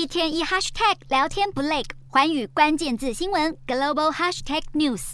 一天一 hashtag 聊天不累，环宇关键字新闻 global hashtag news。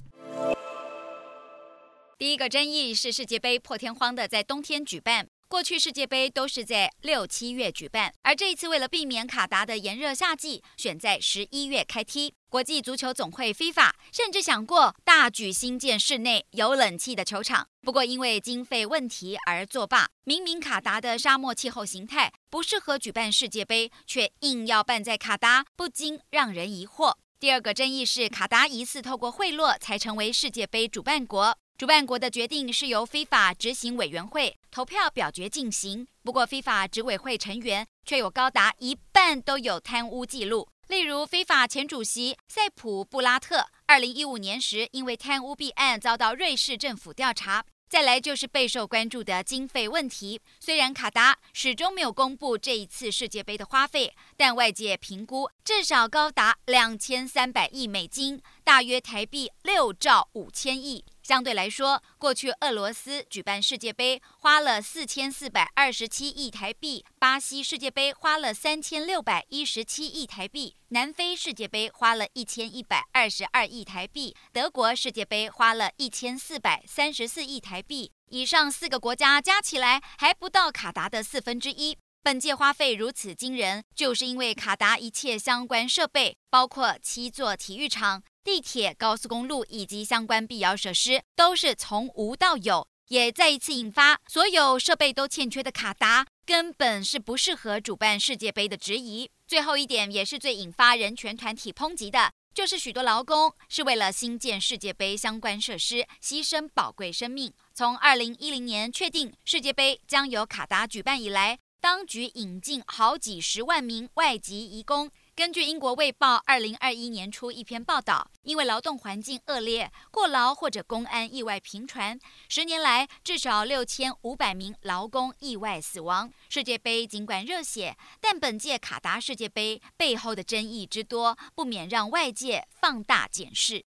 第一个争议是世界杯破天荒的在冬天举办。过去世界杯都是在六七月举办，而这一次为了避免卡达的炎热夏季，选在十一月开踢。国际足球总会 FIFA 甚至想过大举新建室内有冷气的球场，不过因为经费问题而作罢。明明卡达的沙漠气候形态不适合举办世界杯，却硬要办在卡达，不禁让人疑惑。第二个争议是卡达疑似透过贿赂才成为世界杯主办国。主办国的决定是由非法执行委员会投票表决进行。不过非法执委会成员却有高达一半都有贪污记录。例如非法前主席塞普布拉特，二零一五年时因为贪污弊案遭到瑞士政府调查。再来就是备受关注的经费问题。虽然卡达始终没有公布这一次世界杯的花费，但外界评估至少高达两千三百亿美金，大约台币六兆五千亿。相对来说，过去俄罗斯举办世界杯花了四千四百二十七亿台币，巴西世界杯花了三千六百一十七亿台币，南非世界杯花了一千一百二十二亿台币，德国世界杯花了一千四百三十四亿台币。以上四个国家加起来还不到卡达的四分之一。本届花费如此惊人，就是因为卡达一切相关设备，包括七座体育场。地铁、高速公路以及相关必要设施都是从无到有，也再一次引发所有设备都欠缺的卡达根本是不适合主办世界杯的质疑。最后一点也是最引发人权团体抨击的，就是许多劳工是为了新建世界杯相关设施牺牲宝贵生命。从二零一零年确定世界杯将由卡达举办以来，当局引进好几十万名外籍移工。根据英国《卫报》二零二一年初一篇报道，因为劳动环境恶劣、过劳或者工安意外频传，十年来至少六千五百名劳工意外死亡。世界杯尽管热血，但本届卡达世界杯背后的争议之多，不免让外界放大检视。